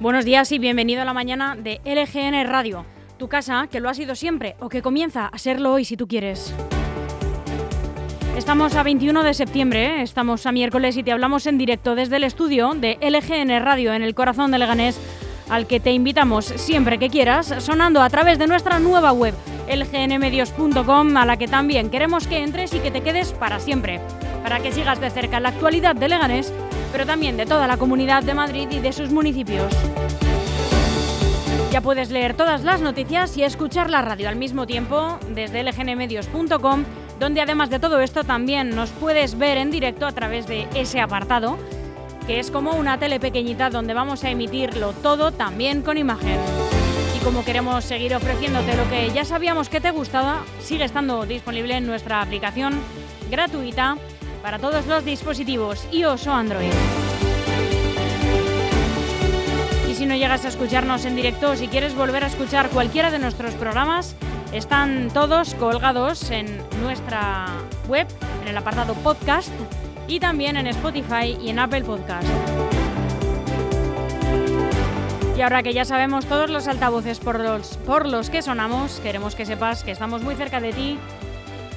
Buenos días y bienvenido a la mañana de LGN Radio, tu casa que lo ha sido siempre o que comienza a serlo hoy si tú quieres. Estamos a 21 de septiembre, estamos a miércoles y te hablamos en directo desde el estudio de LGN Radio en el corazón de Leganés, al que te invitamos siempre que quieras, sonando a través de nuestra nueva web, lgnmedios.com, a la que también queremos que entres y que te quedes para siempre, para que sigas de cerca la actualidad de Leganés pero también de toda la comunidad de Madrid y de sus municipios. Ya puedes leer todas las noticias y escuchar la radio al mismo tiempo desde lgnmedios.com, donde además de todo esto también nos puedes ver en directo a través de ese apartado, que es como una tele pequeñita donde vamos a emitirlo todo también con imagen. Y como queremos seguir ofreciéndote lo que ya sabíamos que te gustaba, sigue estando disponible en nuestra aplicación gratuita para todos los dispositivos iOS o Android. Y si no llegas a escucharnos en directo o si quieres volver a escuchar cualquiera de nuestros programas, están todos colgados en nuestra web, en el apartado podcast y también en Spotify y en Apple Podcast. Y ahora que ya sabemos todos los altavoces por los, por los que sonamos, queremos que sepas que estamos muy cerca de ti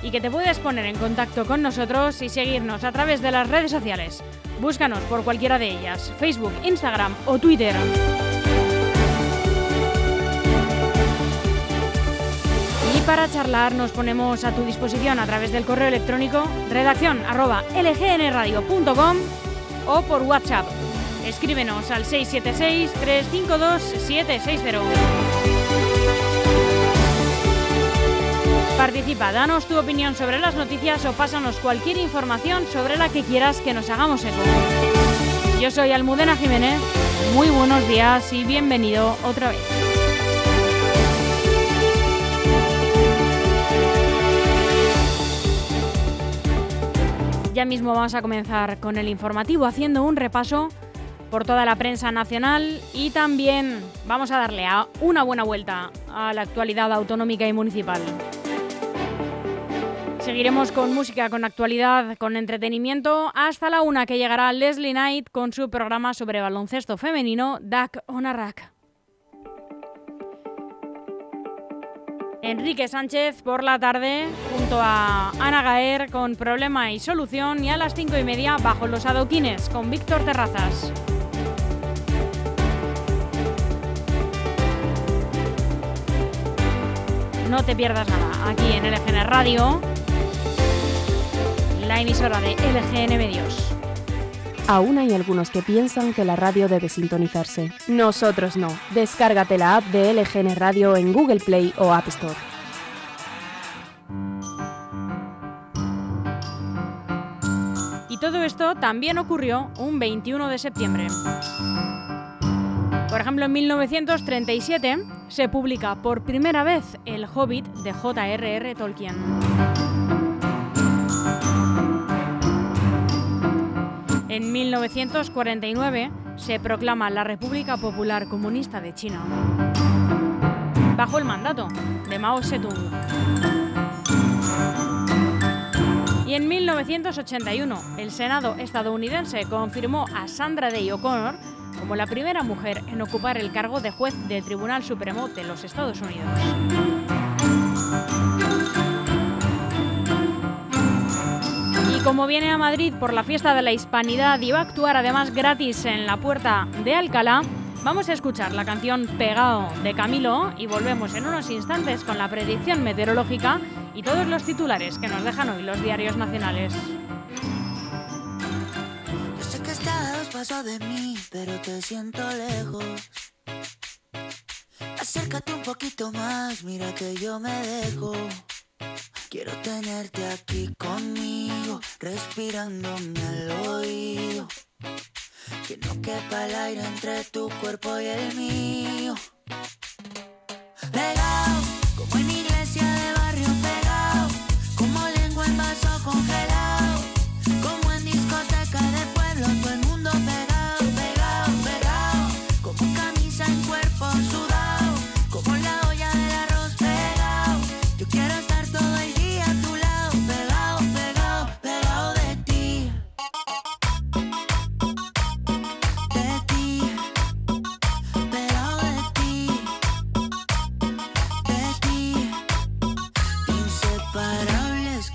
y que te puedes poner en contacto con nosotros y seguirnos a través de las redes sociales. Búscanos por cualquiera de ellas, Facebook, Instagram o Twitter. Y para charlar nos ponemos a tu disposición a través del correo electrónico redacción lgnradio.com o por WhatsApp. Escríbenos al 676 352 760. Participa, danos tu opinión sobre las noticias o pásanos cualquier información sobre la que quieras que nos hagamos eco. Yo soy Almudena Jiménez, muy buenos días y bienvenido otra vez. Ya mismo vamos a comenzar con el informativo haciendo un repaso por toda la prensa nacional y también vamos a darle a una buena vuelta a la actualidad autonómica y municipal. Seguiremos con música, con actualidad, con entretenimiento, hasta la una que llegará Leslie Knight con su programa sobre baloncesto femenino, Duck on a Rack. Enrique Sánchez por la tarde junto a Ana Gaer con Problema y Solución y a las cinco y media bajo los adoquines con Víctor Terrazas. No te pierdas nada aquí en LGN Radio la emisora de LGN Medios. Aún hay algunos que piensan que la radio debe sintonizarse. Nosotros no. Descárgate la app de LGN Radio en Google Play o App Store. Y todo esto también ocurrió un 21 de septiembre. Por ejemplo, en 1937 se publica por primera vez El Hobbit de J.R.R. Tolkien. En 1949 se proclama la República Popular Comunista de China, bajo el mandato de Mao Zedong. Y en 1981, el Senado estadounidense confirmó a Sandra Day O'Connor como la primera mujer en ocupar el cargo de juez del Tribunal Supremo de los Estados Unidos. Como viene a Madrid por la fiesta de la Hispanidad y va a actuar además gratis en la puerta de Alcalá, vamos a escuchar la canción Pegado de Camilo y volvemos en unos instantes con la predicción meteorológica y todos los titulares que nos dejan hoy los diarios nacionales. Yo sé que estás paso de mí, pero te siento lejos. Acércate un poquito más, mira que yo me dejo. Quiero tenerte aquí conmigo, respirándome al oído. Que no quepa el aire entre tu cuerpo y el mío.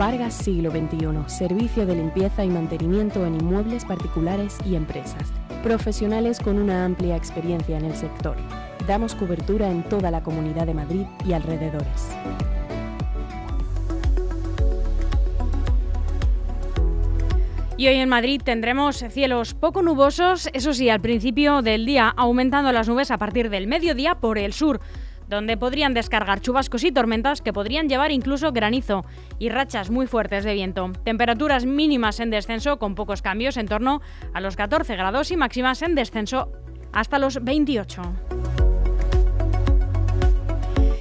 Vargas Siglo XXI, servicio de limpieza y mantenimiento en inmuebles particulares y empresas. Profesionales con una amplia experiencia en el sector. Damos cobertura en toda la Comunidad de Madrid y alrededores. Y hoy en Madrid tendremos cielos poco nubosos, eso sí, al principio del día, aumentando las nubes a partir del mediodía por el sur, donde podrían descargar chubascos y tormentas que podrían llevar incluso granizo y rachas muy fuertes de viento. Temperaturas mínimas en descenso con pocos cambios en torno a los 14 grados y máximas en descenso hasta los 28.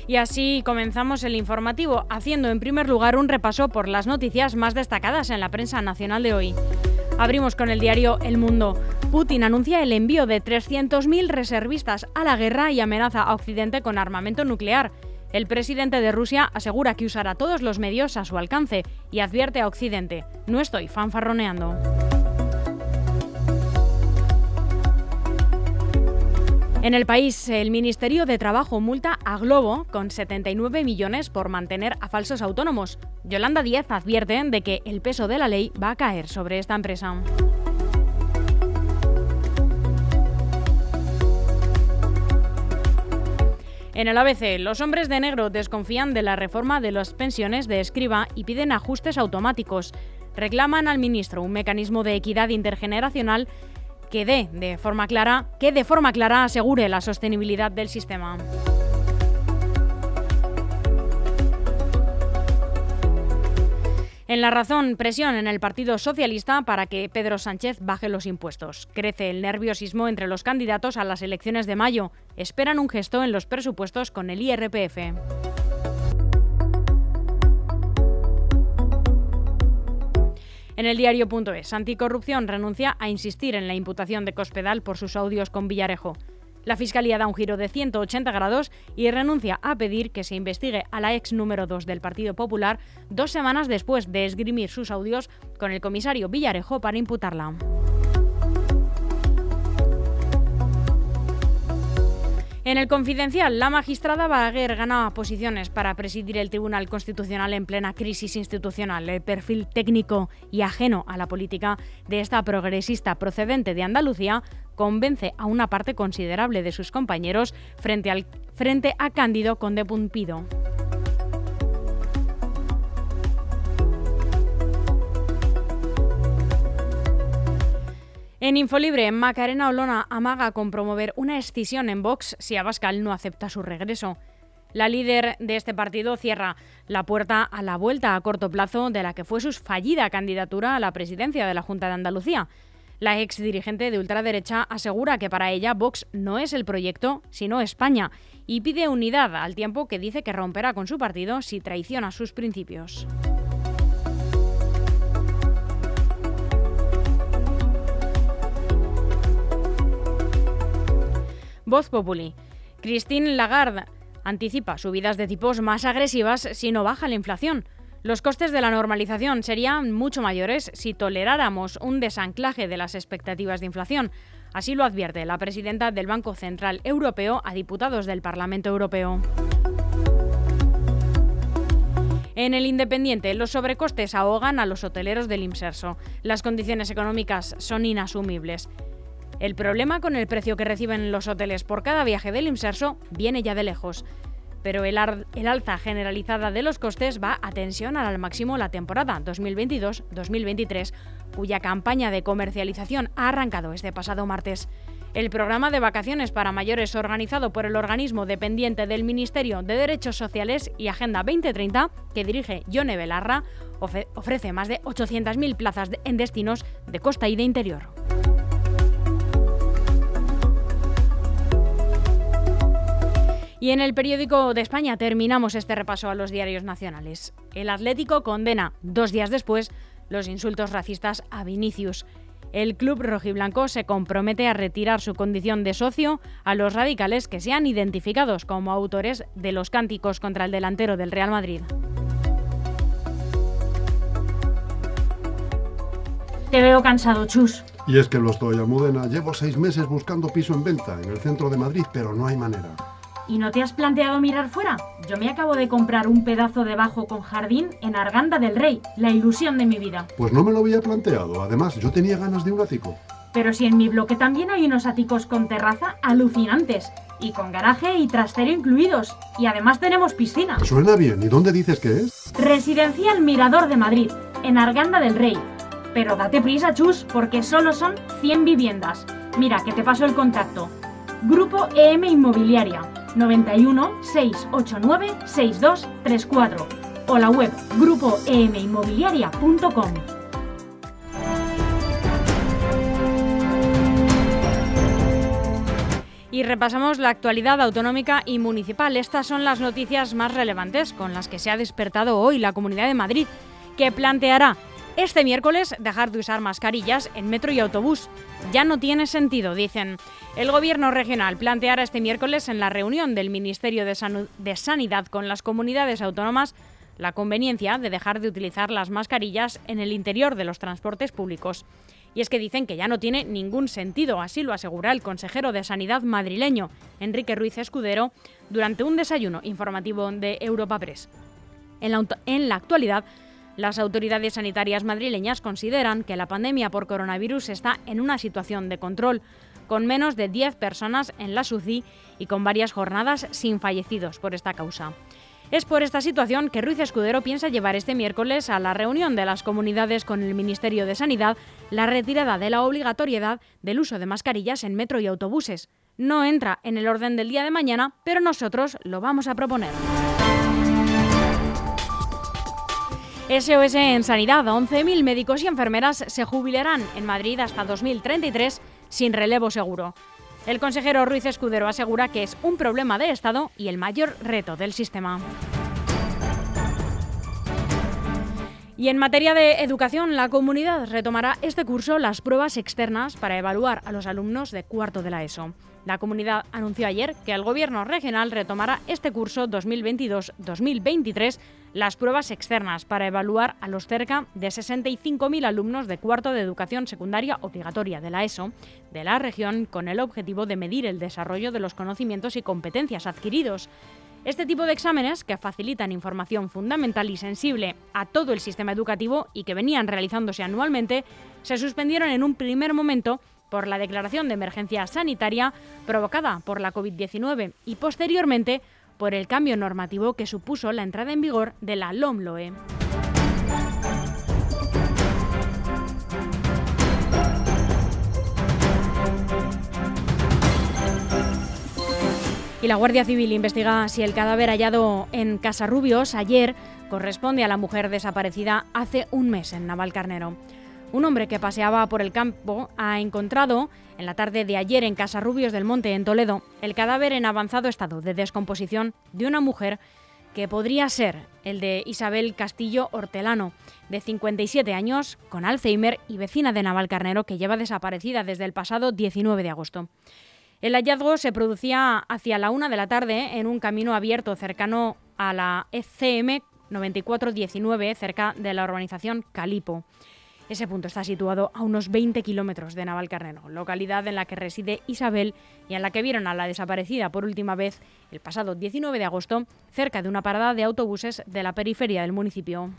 Y así comenzamos el informativo, haciendo en primer lugar un repaso por las noticias más destacadas en la prensa nacional de hoy. Abrimos con el diario El Mundo. Putin anuncia el envío de 300.000 reservistas a la guerra y amenaza a Occidente con armamento nuclear. El presidente de Rusia asegura que usará todos los medios a su alcance y advierte a Occidente, no estoy fanfarroneando. En el país, el Ministerio de Trabajo multa a Globo con 79 millones por mantener a falsos autónomos. Yolanda Díaz advierte de que el peso de la ley va a caer sobre esta empresa. En el ABC, los hombres de negro desconfían de la reforma de las pensiones de escriba y piden ajustes automáticos. Reclaman al ministro un mecanismo de equidad intergeneracional que dé de forma clara, que de forma clara asegure la sostenibilidad del sistema. En la razón, presión en el Partido Socialista para que Pedro Sánchez baje los impuestos. Crece el nerviosismo entre los candidatos a las elecciones de mayo. Esperan un gesto en los presupuestos con el IRPF. En el diario.es, Anticorrupción renuncia a insistir en la imputación de Cospedal por sus audios con Villarejo. La Fiscalía da un giro de 180 grados y renuncia a pedir que se investigue a la ex número 2 del Partido Popular dos semanas después de esgrimir sus audios con el comisario Villarejo para imputarla. En el confidencial, la magistrada Balaguer gana posiciones para presidir el Tribunal Constitucional en plena crisis institucional. El perfil técnico y ajeno a la política de esta progresista procedente de Andalucía convence a una parte considerable de sus compañeros frente, al, frente a Cándido Conde Pumpido. En Infolibre, Macarena Olona amaga con promover una escisión en Vox si Abascal no acepta su regreso. La líder de este partido cierra la puerta a la vuelta a corto plazo de la que fue su fallida candidatura a la presidencia de la Junta de Andalucía. La ex dirigente de ultraderecha asegura que para ella Vox no es el proyecto, sino España, y pide unidad al tiempo que dice que romperá con su partido si traiciona sus principios. Voz Populi. Christine Lagarde anticipa subidas de tipos más agresivas si no baja la inflación. Los costes de la normalización serían mucho mayores si toleráramos un desanclaje de las expectativas de inflación. Así lo advierte la presidenta del Banco Central Europeo a diputados del Parlamento Europeo. En el Independiente, los sobrecostes ahogan a los hoteleros del Imserso. Las condiciones económicas son inasumibles. El problema con el precio que reciben los hoteles por cada viaje del Imserso viene ya de lejos. Pero el, el, alza generalizada de los costes va a tensionar al máximo la temporada 2022-2023, cuya campaña de comercialización ha arrancado este pasado martes. El programa de vacaciones para mayores organizado por el organismo dependiente del Ministerio de Derechos Sociales y Agenda 2030, que dirige Yone Belarra, ofrece más de 800.000 plazas en destinos de costa y de interior. Y en el periódico de España terminamos este repaso a los diarios nacionales. El Atlético condena, dos días después, los insultos racistas a Vinicius. el club rojiblanco se compromete a retirar su condición de socio a los radicales que sean identificados como autores de los cánticos contra el delantero del Real Madrid. Te veo cansado, Chus. Y es que lo estoy, Almudena. Llevo seis meses buscando piso en venta en el centro de Madrid, pero no hay manera. ¿Y no te has planteado mirar fuera? Yo me acabo de comprar un pedazo de bajo con jardín en Arganda del Rey, la ilusión de mi vida. Pues no me lo había planteado. Además, yo tenía ganas de un ático. Pero si en mi bloque también hay unos áticos con terraza alucinantes, y con garaje y trastero incluidos, y además tenemos piscina. Suena bien. ¿Y dónde dices que es? Residencial Mirador de Madrid, en Arganda del Rey. Pero date prisa, Chus, porque solo son 100 viviendas. Mira, que te paso el contacto. Grupo EM Inmobiliaria, 91 689 6234 o la web grupoeminmobiliaria.com. Y repasamos la actualidad autonómica y municipal. Estas son las noticias más relevantes con las que se ha despertado hoy la Comunidad de Madrid, que planteará este miércoles dejar de usar mascarillas en metro y autobús. Ya no tiene sentido, dicen. El Gobierno regional planteará este miércoles en la reunión del Ministerio de, Sanidad con las comunidades autónomas la conveniencia de dejar de utilizar las mascarillas en el interior de los transportes públicos. Y es que dicen que ya no tiene ningún sentido, así lo asegura el consejero de Sanidad madrileño, Enrique Ruiz Escudero, durante un desayuno informativo de Europa Press. En la actualidad, las autoridades sanitarias madrileñas consideran que la pandemia por coronavirus está en una situación de control, con menos de 10 personas en la SUCI y con varias jornadas sin fallecidos por esta causa. Es por esta situación que Ruiz Escudero piensa llevar este miércoles a la reunión de las comunidades con el Ministerio de Sanidad la retirada de la obligatoriedad del uso de mascarillas en metro y autobuses. No entra en el orden del día de mañana, pero nosotros lo vamos a proponer. SOS en Sanidad. 11.000 médicos y enfermeras se jubilarán en Madrid hasta 2033 sin relevo seguro. El consejero Ruiz Escudero asegura que es un problema de Estado y el mayor reto del sistema. Y en materia de educación, la comunidad retomará este curso las pruebas externas para evaluar a los alumnos de cuarto de la ESO. La comunidad anunció ayer que el Gobierno regional retomará este curso 2022-2023 las pruebas externas para evaluar a los cerca de 65.000 alumnos de cuarto de educación secundaria obligatoria de la ESO de la región con el objetivo de medir el desarrollo de los conocimientos y competencias adquiridos. Este tipo de exámenes, que facilitan información fundamental y sensible a todo el sistema educativo y que venían realizándose anualmente, se suspendieron en un primer momento por la declaración de emergencia sanitaria provocada por la COVID-19 y posteriormente por el cambio normativo que supuso la entrada en vigor de la LOMLOE. Y la Guardia Civil investiga si el cadáver hallado en Casarrubios ayer corresponde a la mujer desaparecida hace un mes en Navalcarnero. Un hombre que paseaba por el campo ha encontrado en la tarde de ayer en Casarrubios del Monte, en Toledo, el cadáver en avanzado estado de descomposición de una mujer que podría ser el de Isabel Castillo Hortelano, de 57 años, con Alzheimer y vecina de Navalcarnero que lleva desaparecida desde el pasado 19 de agosto. El hallazgo se producía hacia la una de la tarde en un camino abierto cercano a la E ECM 9419, cerca de la urbanización Calipo. Ese punto está situado a unos 20 kilómetros de Navalcarnero, localidad en la que reside Isabel y en la que vieron a la desaparecida por última vez el pasado 19 de agosto cerca de una parada de autobuses de la periferia del municipio.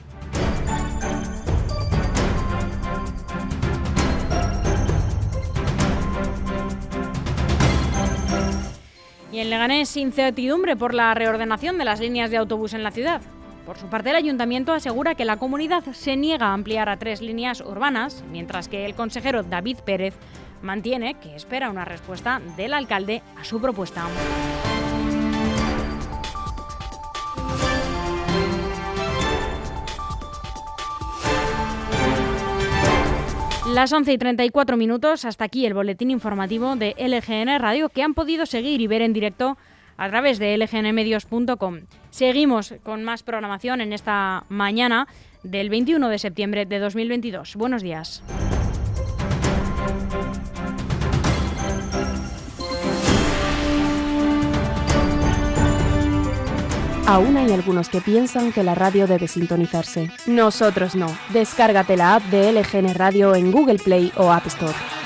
Y en Leganés, incertidumbre por la reordenación de las líneas de autobús en la ciudad. Por su parte, el ayuntamiento asegura que la comunidad se niega a ampliar a tres líneas urbanas, mientras que el consejero David Pérez mantiene que espera una respuesta del alcalde a su propuesta. Las 11 y 34 minutos, hasta aquí el boletín informativo de LGN Radio que han podido seguir y ver en directo a través de lgnmedios.com. Seguimos con más programación en esta mañana del 21 de septiembre de 2022. Buenos días. Aún hay algunos que piensan que la radio debe sintonizarse. Nosotros no. Descárgate la app de LGN Radio en Google Play o App Store.